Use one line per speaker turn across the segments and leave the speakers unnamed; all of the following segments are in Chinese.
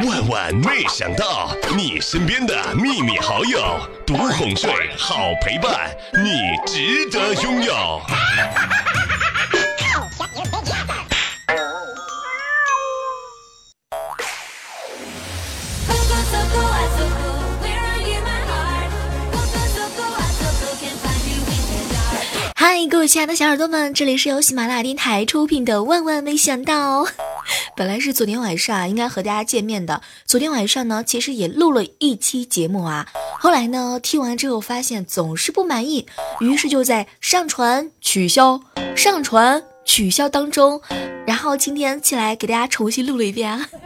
万万没想到，你身边的秘密好友，独哄睡，好陪伴，你值得拥有。
嗨，各位亲爱的小耳朵们，这里是由喜马拉雅电台出品的《万万没想到》。本来是昨天晚上啊应该和大家见面的，昨天晚上呢，其实也录了一期节目啊。后来呢，听完之后发现总是不满意，于是就在上传、取消、上传、取消当中，然后今天起来给大家重新录了一遍啊。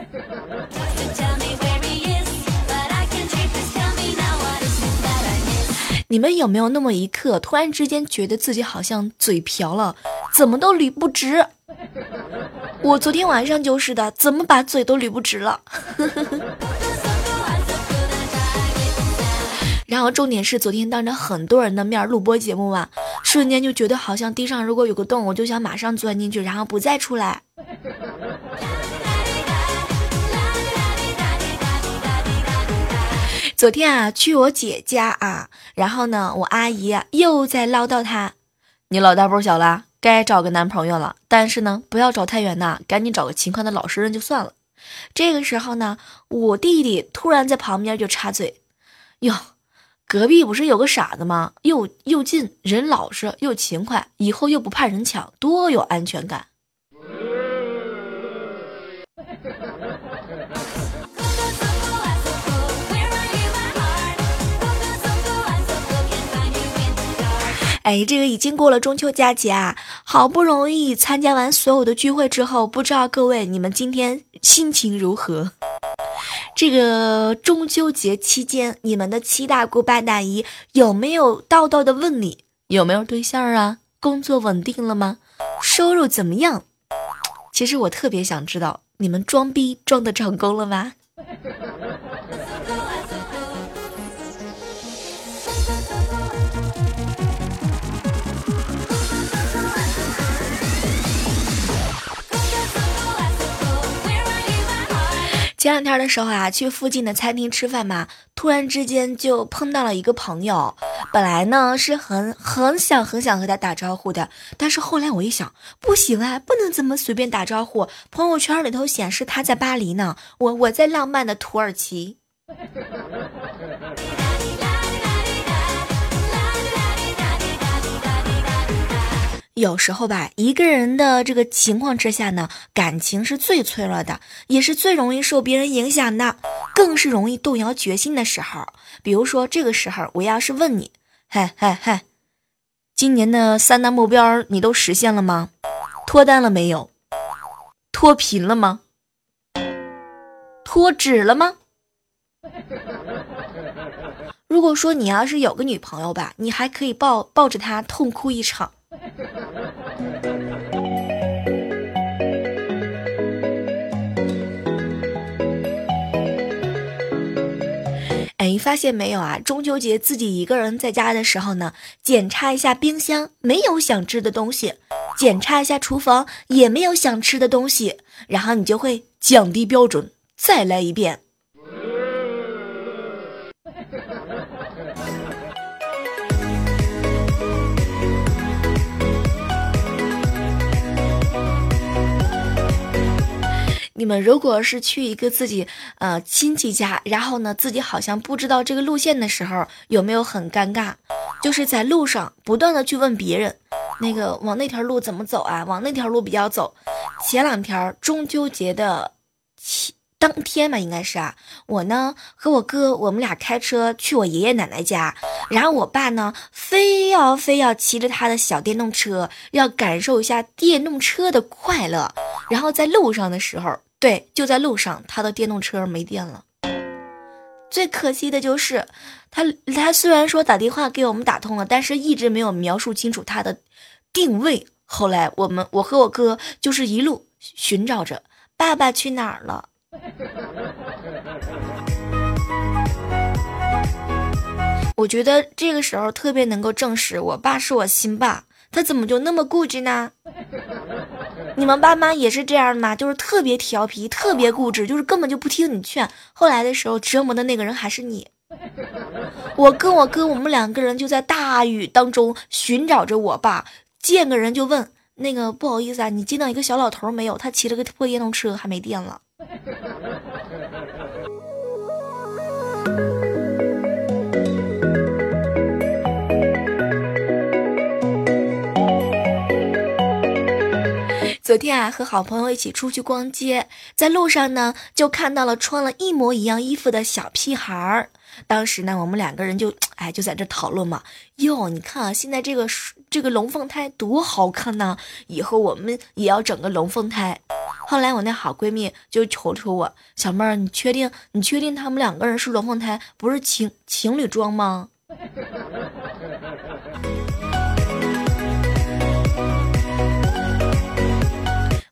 你们有没有那么一刻，突然之间觉得自己好像嘴瓢了，怎么都捋不直？我昨天晚上就是的，怎么把嘴都捋不直了？然后重点是昨天当着很多人的面录播节目嘛，瞬间就觉得好像地上如果有个洞，我就想马上钻进去，然后不再出来。昨天啊，去我姐家啊，然后呢，我阿姨又在唠叨她：“你老大不小了，该找个男朋友了。但是呢，不要找太远的，赶紧找个勤快的老实人就算了。”这个时候呢，我弟弟突然在旁边就插嘴：“哟，隔壁不是有个傻子吗？又又近，人老实又勤快，以后又不怕人抢，多有安全感。”哎，这个已经过了中秋佳节啊，好不容易参加完所有的聚会之后，不知道各位你们今天心情如何？这个中秋节期间，你们的七大姑八大姨有没有叨叨的问你有没有对象啊？工作稳定了吗？收入怎么样？其实我特别想知道，你们装逼装的成功了吗？前两天的时候啊，去附近的餐厅吃饭嘛，突然之间就碰到了一个朋友。本来呢是很很想很想和他打招呼的，但是后来我一想，不行啊，不能这么随便打招呼。朋友圈里头显示他在巴黎呢，我我在浪漫的土耳其。有时候吧，一个人的这个情况之下呢，感情是最脆弱的，也是最容易受别人影响的，更是容易动摇决心的时候。比如说，这个时候我要是问你，嗨嗨嗨，今年的三大目标你都实现了吗？脱单了没有？脱贫了吗？脱脂了吗？如果说你要是有个女朋友吧，你还可以抱抱着她痛哭一场。哎，发现没有啊？中秋节自己一个人在家的时候呢，检查一下冰箱，没有想吃的东西；检查一下厨房，也没有想吃的东西。然后你就会降低标准，再来一遍。你们如果是去一个自己呃亲戚家，然后呢自己好像不知道这个路线的时候，有没有很尴尬？就是在路上不断的去问别人，那个往那条路怎么走啊？往那条路比较走。前两天中秋节的当天吧，应该是啊，我呢和我哥我们俩开车去我爷爷奶奶家，然后我爸呢非要非要骑着他的小电动车，要感受一下电动车的快乐，然后在路上的时候。对，就在路上，他的电动车没电了。最可惜的就是，他他虽然说打电话给我们打通了，但是一直没有描述清楚他的定位。后来我们我和我哥就是一路寻找着爸爸去哪儿了。我觉得这个时候特别能够证实我爸是我亲爸，他怎么就那么固执呢？你们爸妈也是这样的吗？就是特别调皮，特别固执，就是根本就不听你劝。后来的时候，折磨的那个人还是你。我跟我哥，我们两个人就在大雨当中寻找着我爸，见个人就问那个不好意思啊，你见到一个小老头没有？他骑了个破电动车，还没电了。昨天啊，和好朋友一起出去逛街，在路上呢，就看到了穿了一模一样衣服的小屁孩儿。当时呢，我们两个人就 哎就在这讨论嘛，哟，你看啊，现在这个这个龙凤胎多好看呐，以后我们也要整个龙凤胎。后来我那好闺蜜就求求我，小妹儿，你确定你确定他们两个人是龙凤胎，不是情情侣装吗？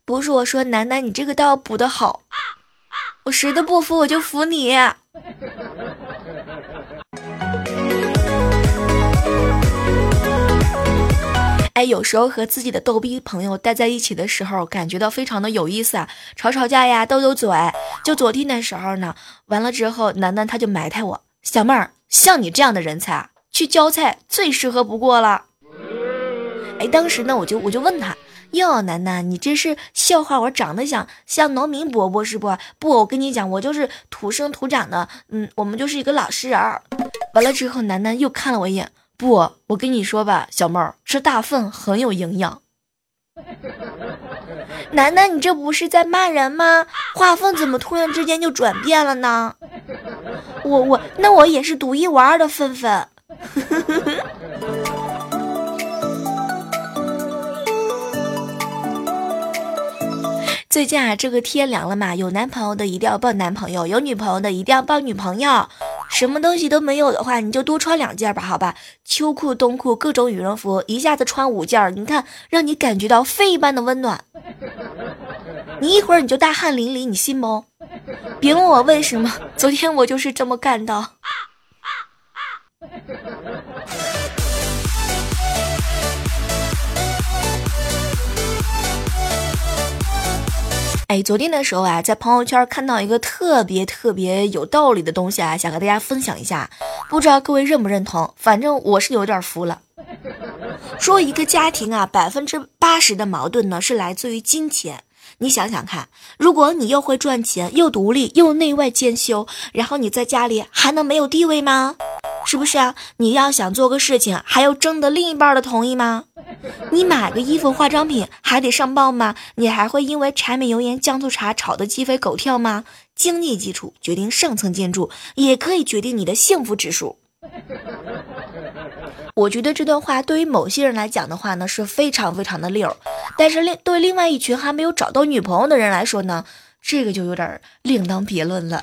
不是我说，楠楠，你这个道补的好，我谁都不服，我就服你。哎，有时候和自己的逗逼朋友待在一起的时候，感觉到非常的有意思啊，吵吵架呀，斗斗嘴。就昨天的时候呢，完了之后，楠楠他就埋汰我，小妹儿，像你这样的人才啊去浇菜最适合不过了。哎，当时呢，我就我就问他。哟，楠楠，你这是笑话我长得像像农民伯伯是不？不，我跟你讲，我就是土生土长的，嗯，我们就是一个老实人。完了之后，楠楠又看了我一眼，不，我跟你说吧，小妹儿，吃大粪很有营养。楠楠，你这不是在骂人吗？画风怎么突然之间就转变了呢？我我那我也是独一无二的粪粪。最近啊，这个天凉了嘛，有男朋友的一定要抱男朋友，有女朋友的一定要抱女朋友。什么东西都没有的话，你就多穿两件吧，好吧？秋裤、冬裤，各种羽绒服，一下子穿五件，你看，让你感觉到肺一般的温暖。你一会儿你就大汗淋漓，你信不？别问我为什么，昨天我就是这么干的。哎，昨天的时候啊，在朋友圈看到一个特别特别有道理的东西啊，想和大家分享一下，不知道各位认不认同？反正我是有点服了。说一个家庭啊，百分之八十的矛盾呢是来自于金钱。你想想看，如果你又会赚钱，又独立，又内外兼修，然后你在家里还能没有地位吗？是不是啊？你要想做个事情，还要征得另一半的同意吗？你买个衣服、化妆品还得上报吗？你还会因为柴米油盐酱醋茶吵得鸡飞狗跳吗？经济基础决定上层建筑，也可以决定你的幸福指数。我觉得这段话对于某些人来讲的话呢，是非常非常的溜，但是另对另外一群还没有找到女朋友的人来说呢，这个就有点另当别论了。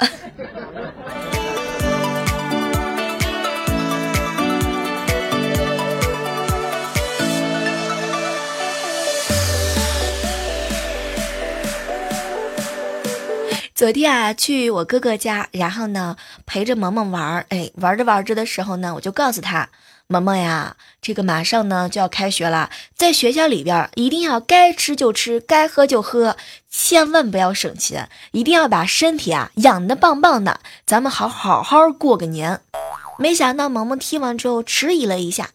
昨天啊，去我哥哥家，然后呢，陪着萌萌玩儿。哎，玩着玩着的时候呢，我就告诉他，萌萌呀，这个马上呢就要开学了，在学校里边一定要该吃就吃，该喝就喝，千万不要省钱，一定要把身体啊养得棒棒的，咱们好好好过个年。没想到萌萌听完之后迟疑了一下，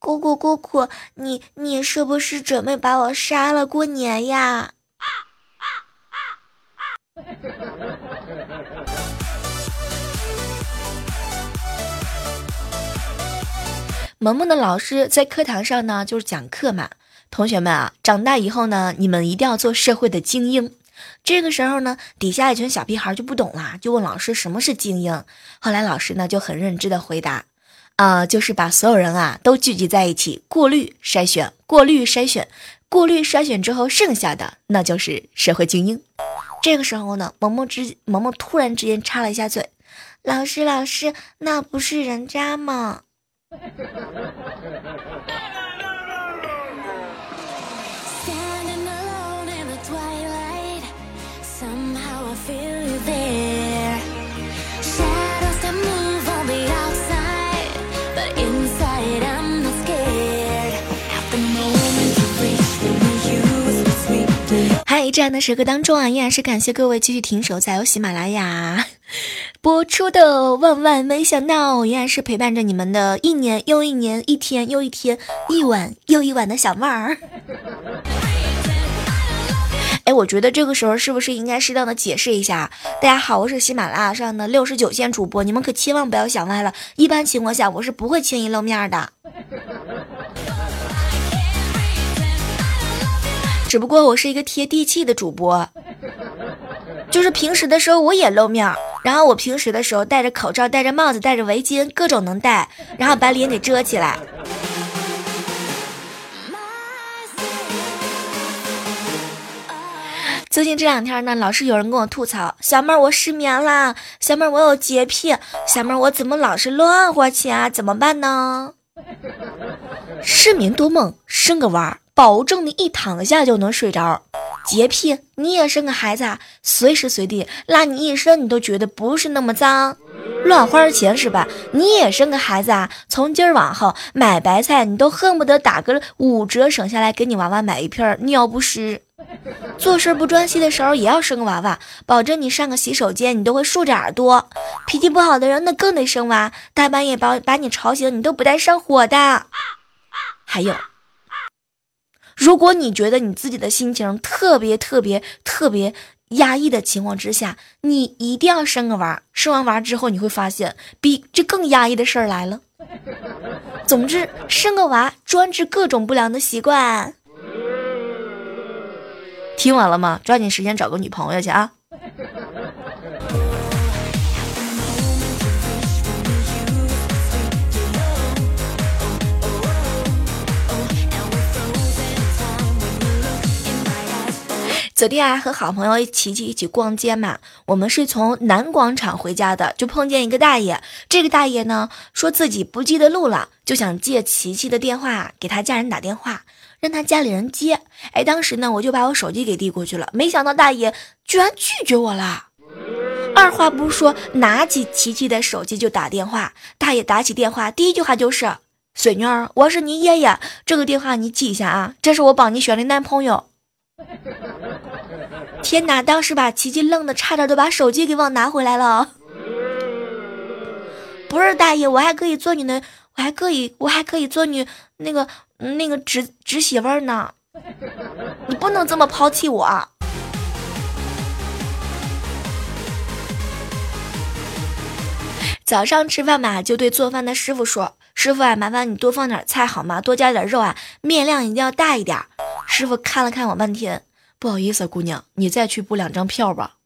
姑姑姑姑，你你是不是准备把我杀了过年呀？萌萌的老师在课堂上呢，就是讲课嘛。同学们啊，长大以后呢，你们一定要做社会的精英。这个时候呢，底下一群小屁孩就不懂了，就问老师什么是精英。后来老师呢就很认真的回答，啊，就是把所有人啊都聚集在一起，过滤筛选，过滤筛选，过滤筛选之后剩下的那就是社会精英。这个时候呢，萌萌之萌萌突然之间插了一下嘴：“老师，老师，那不是人渣吗？”一站的时刻当中啊，依然是感谢各位继续停守在由喜马拉雅 播出的万万没想到，依然是陪伴着你们的一年又一年，一天又一天，一晚又一晚的小妹儿。哎，我觉得这个时候是不是应该适当的解释一下？大家好，我是喜马拉雅上的六十九线主播，你们可千万不要想歪了。一般情况下，我是不会轻易露面的。只不过我是一个贴地气的主播，就是平时的时候我也露面，然后我平时的时候戴着口罩、戴着帽子、戴着围巾，各种能戴，然后把脸给遮起来。最近这两天呢，老是有人跟我吐槽：“小妹儿，我失眠啦！小妹儿，我有洁癖！小妹儿，我怎么老是乱花钱啊？怎么办呢？” 失眠多梦，生个娃儿，保证你一躺下就能睡着。洁癖，你也生个孩子，啊，随时随地拉你一身，你都觉得不是那么脏。乱花钱是吧？你也生个孩子啊，从今儿往后买白菜，你都恨不得打个五折省下来给你娃娃买一片尿不湿。做事不专心的时候也要生个娃娃，保证你上个洗手间你都会竖着耳朵。脾气不好的人那更得生娃，大半夜把把你吵醒你都不带上火的。还有，如果你觉得你自己的心情特别特别特别压抑的情况之下，你一定要生个娃。生完娃之后你会发现，比这更压抑的事儿来了。总之，生个娃专治各种不良的习惯。听完了吗？抓紧时间找个女朋友去啊！昨天啊，和好朋友琪琪一起逛街嘛，我们是从南广场回家的，就碰见一个大爷。这个大爷呢，说自己不记得路了，就想借琪琪的电话给他家人打电话。让他家里人接，哎，当时呢，我就把我手机给递过去了，没想到大爷居然拒绝我了。二话不说，拿起琪琪的手机就打电话。大爷打起电话，第一句话就是：“孙女儿，我是你爷爷，这个电话你记一下啊，这是我帮你选的男朋友。”天哪，当时把琪琪愣的差点都把手机给忘拿回来了。不是大爷，我还可以做你的，我还可以，我还可以做你那个。那个侄侄媳妇呢？你不能这么抛弃我。早上吃饭嘛，就对做饭的师傅说：“师傅啊，麻烦你多放点菜好吗？多加点肉啊，面量一定要大一点。”师傅看了看我半天，不好意思，姑娘，你再去补两张票吧。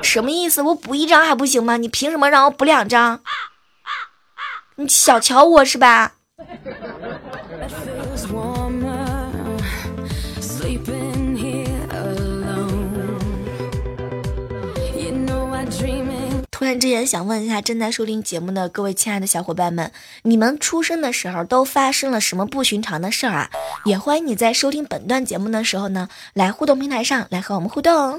什么意思？我补一张还不行吗？你凭什么让我补两张？你小瞧我是吧？然之间想问一下正在收听节目的各位亲爱的小伙伴们，你们出生的时候都发生了什么不寻常的事儿啊？也欢迎你在收听本段节目的时候呢，来互动平台上来和我们互动。哦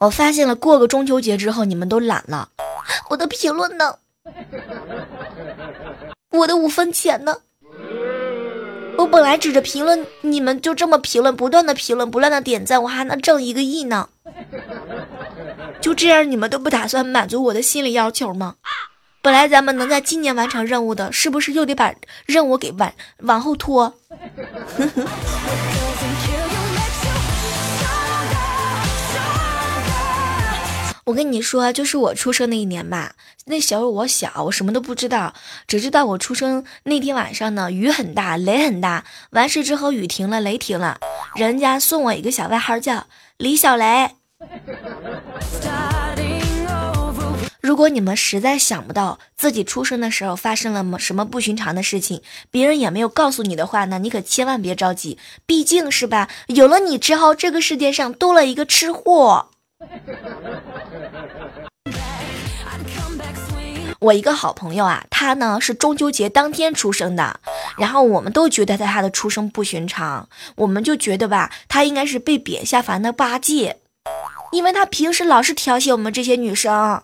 我发现了，过个中秋节之后你们都懒了，我的评论呢？我的五分钱呢？我本来指着评论，你们就这么评论，不断的评论，不断的点赞，我还能挣一个亿呢。就这样，你们都不打算满足我的心理要求吗？本来咱们能在今年完成任务的，是不是又得把任务给往往后拖？我跟你说，就是我出生那一年吧，那时候我小，我什么都不知道，只知道我出生那天晚上呢，雨很大，雷很大。完事之后，雨停了，雷停了，人家送我一个小外号叫李小雷。如果你们实在想不到自己出生的时候发生了么什么不寻常的事情，别人也没有告诉你的话呢，你可千万别着急，毕竟是吧，有了你之后，这个世界上多了一个吃货。我一个好朋友啊，他呢是中秋节当天出生的，然后我们都觉得他的出生不寻常，我们就觉得吧，他应该是被贬下凡的八戒，因为他平时老是调戏我们这些女生。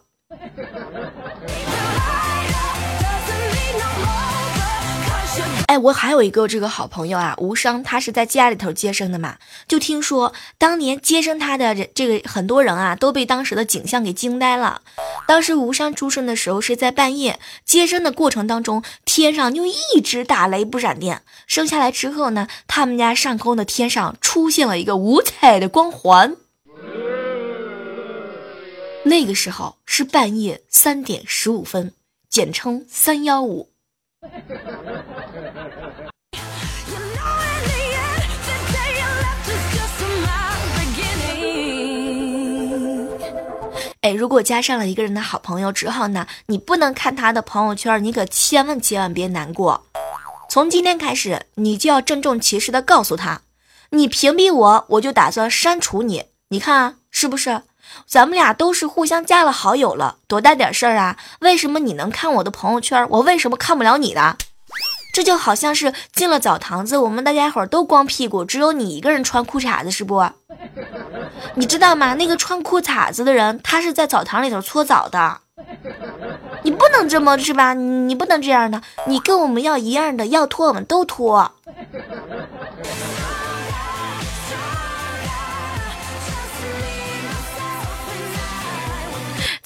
哎，我还有一个这个好朋友啊，无伤，他是在家里头接生的嘛。就听说当年接生他的人，这个很多人啊都被当时的景象给惊呆了。当时无伤出生的时候是在半夜，接生的过程当中，天上就一直打雷不闪电。生下来之后呢，他们家上空的天上出现了一个五彩的光环。那个时候是半夜三点十五分，简称三幺五。哎，如果加上了一个人的好朋友之后呢，你不能看他的朋友圈，你可千万千万别难过。从今天开始，你就要郑重其事的告诉他，你屏蔽我，我就打算删除你。你看啊是不是？咱们俩都是互相加了好友了，多大点事儿啊？为什么你能看我的朋友圈，我为什么看不了你的？这就好像是进了澡堂子，我们大家伙都光屁股，只有你一个人穿裤衩子，是不？你知道吗？那个穿裤衩子的人，他是在澡堂里头搓澡的。你不能这么是吧？你不能这样的，你跟我们要一样的，要脱我们都脱。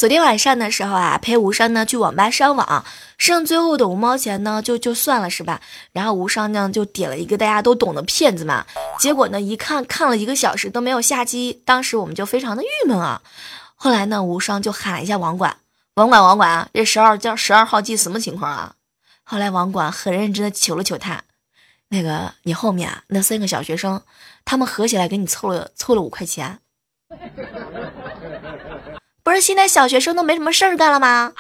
昨天晚上的时候啊，陪无伤呢去网吧上网，剩最后的五毛钱呢，就就算了是吧？然后无伤呢就点了一个大家都懂的骗子嘛，结果呢一看看了一个小时都没有下机，当时我们就非常的郁闷啊。后来呢，无伤就喊一下网管，网管网管，这十二叫十二号机什么情况啊？后来网管很认真的求了求他，那个你后面啊那三个小学生，他们合起来给你凑了凑了五块钱。不是现在小学生都没什么事儿干了吗？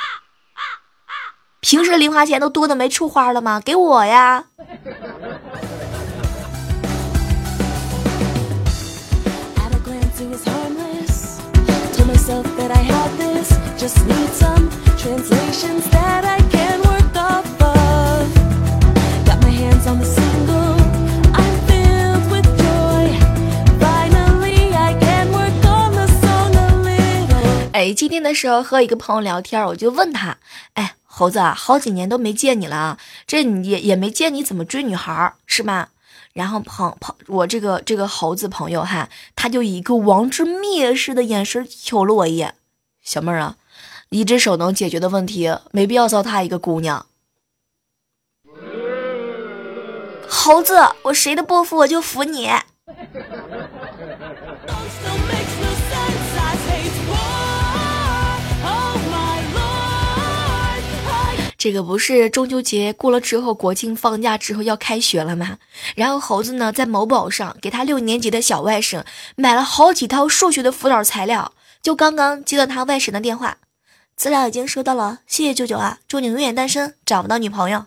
平时零花钱都多的没处花了吗？给我呀！哎，今天的时候和一个朋友聊天，我就问他，哎，猴子啊，好几年都没见你了啊，这你也也没见你怎么追女孩，是吧？然后朋朋，我这个这个猴子朋友哈，他就以一个王之蔑视的眼神瞅了我一眼，小妹儿啊，一只手能解决的问题，没必要糟蹋一个姑娘。猴子，我谁都不服，我就服你。这个不是中秋节过了之后，国庆放假之后要开学了吗？然后猴子呢，在某宝上给他六年级的小外甥买了好几套数学的辅导材料，就刚刚接到他外甥的电话，资料已经收到了，谢谢舅舅啊，祝你永远单身，找不到女朋友。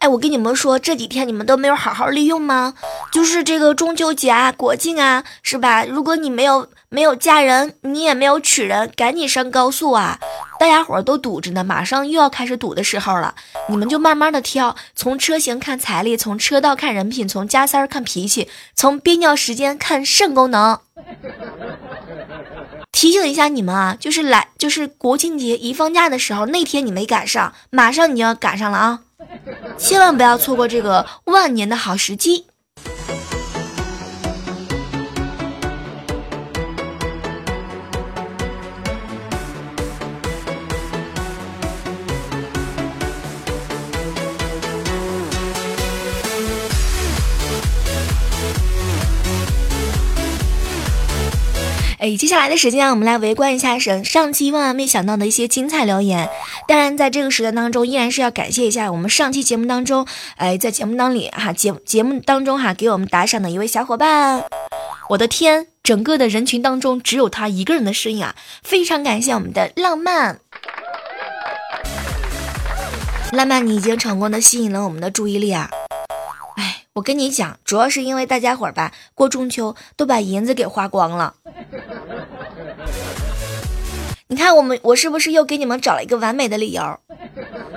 哎，我跟你们说，这几天你们都没有好好利用吗？就是这个中秋节啊、国庆啊，是吧？如果你没有没有嫁人，你也没有娶人，赶紧上高速啊！大家伙都堵着呢，马上又要开始堵的时候了，你们就慢慢的挑，从车型看财力，从车道看人品，从加塞儿看脾气，从憋尿时间看肾功能。提醒一下你们啊，就是来就是国庆节一放假的时候，那天你没赶上，马上你就要赶上了啊！千万不要错过这个万年的好时机。接下来的时间，我们来围观一下上上期万万没想到的一些精彩留言。当然，在这个时段当中，依然是要感谢一下我们上期节目当中，哎，在节目当里哈节节目当中哈给我们打赏的一位小伙伴。我的天，整个的人群当中只有他一个人的身影啊！非常感谢我们的浪漫，浪漫，你已经成功的吸引了我们的注意力啊！我跟你讲，主要是因为大家伙儿吧，过中秋都把银子给花光了。你看，我们我是不是又给你们找了一个完美的理由，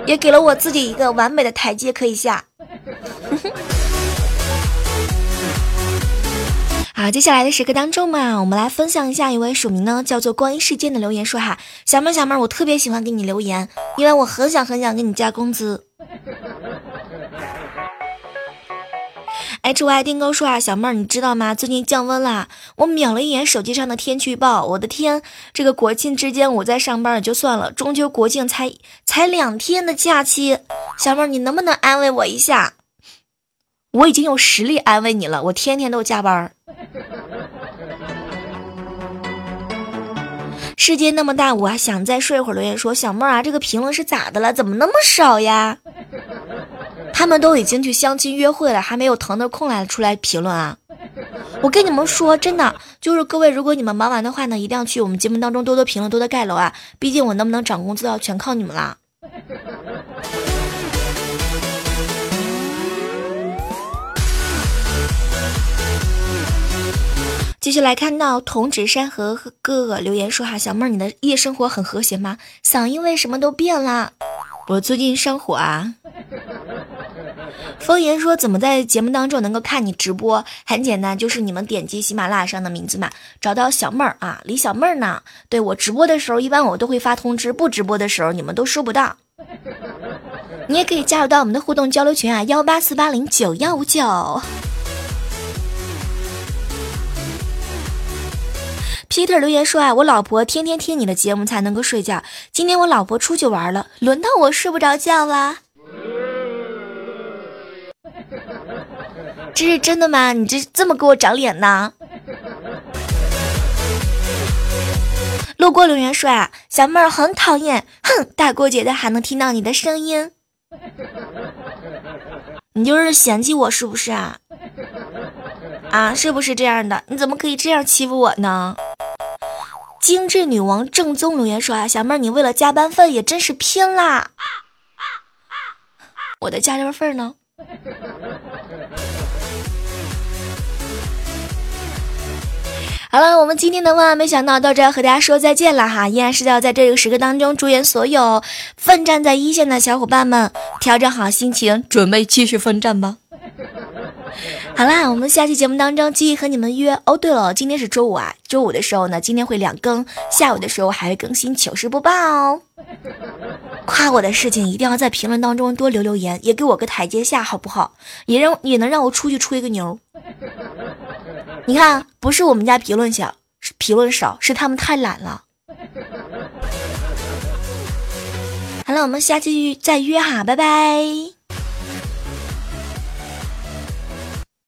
也给了我自己一个完美的台阶可以下。好，接下来的时刻当中嘛，我们来分享一下一位署名呢叫做“光阴世间”的留言，说哈，小妹小妹，我特别喜欢给你留言，因为我很想很想给你加工资。H Y 丁哥说啊，小妹儿，你知道吗？最近降温了，我瞄了一眼手机上的天气预报，我的天，这个国庆之间我在上班也就算了，中秋国庆才才两天的假期，小妹儿，你能不能安慰我一下？我已经有实力安慰你了，我天天都加班。世界那么大，我还想再睡会儿。留言说，小妹儿啊，这个评论是咋的了？怎么那么少呀？他们都已经去相亲约会了，还没有腾的空来出来评论啊！我跟你们说，真的，就是各位，如果你们忙完的话呢，一定要去我们节目当中多多评论，多多盖楼啊！毕竟我能不能涨工资要全靠你们啦。继续来看到童纸山河哥哥留言说哈，小妹儿，你的夜生活很和谐吗？嗓音为什么都变了？我最近上火啊。风言说：“怎么在节目当中能够看你直播？很简单，就是你们点击喜马拉雅上的名字嘛，找到小妹儿啊，李小妹儿呢？对我直播的时候，一般我都会发通知；不直播的时候，你们都收不到。你也可以加入到我们的互动交流群啊，幺八四八零九幺五九。Peter 留言说啊，我老婆天天听你的节目才能够睡觉，今天我老婆出去玩了，轮到我睡不着觉了。”这是真的吗？你这这么给我长脸呢？路过留言说啊，小妹儿很讨厌，哼，大过节的还能听到你的声音，你就是嫌弃我是不是啊？啊，是不是这样的？你怎么可以这样欺负我呢？精致女王正宗留言说啊，小妹儿你为了加班费也真是拼啦！我的加班费呢？好了，我们今天的万万没想到到这要和大家说再见了哈，依然是要在这个时刻当中祝愿所有奋战在一线的小伙伴们调整好心情，准备继续奋战吧。好啦，我们下期节目当中继续和你们约哦。对了，今天是周五啊，周五的时候呢，今天会两更，下午的时候还会更新糗事播报哦。夸我的事情一定要在评论当中多留留言，也给我个台阶下，好不好？也让也能让我出去吹个牛。你看，不是我们家评论小，是评论少，是他们太懒了。好了，我们下期再约哈，拜拜。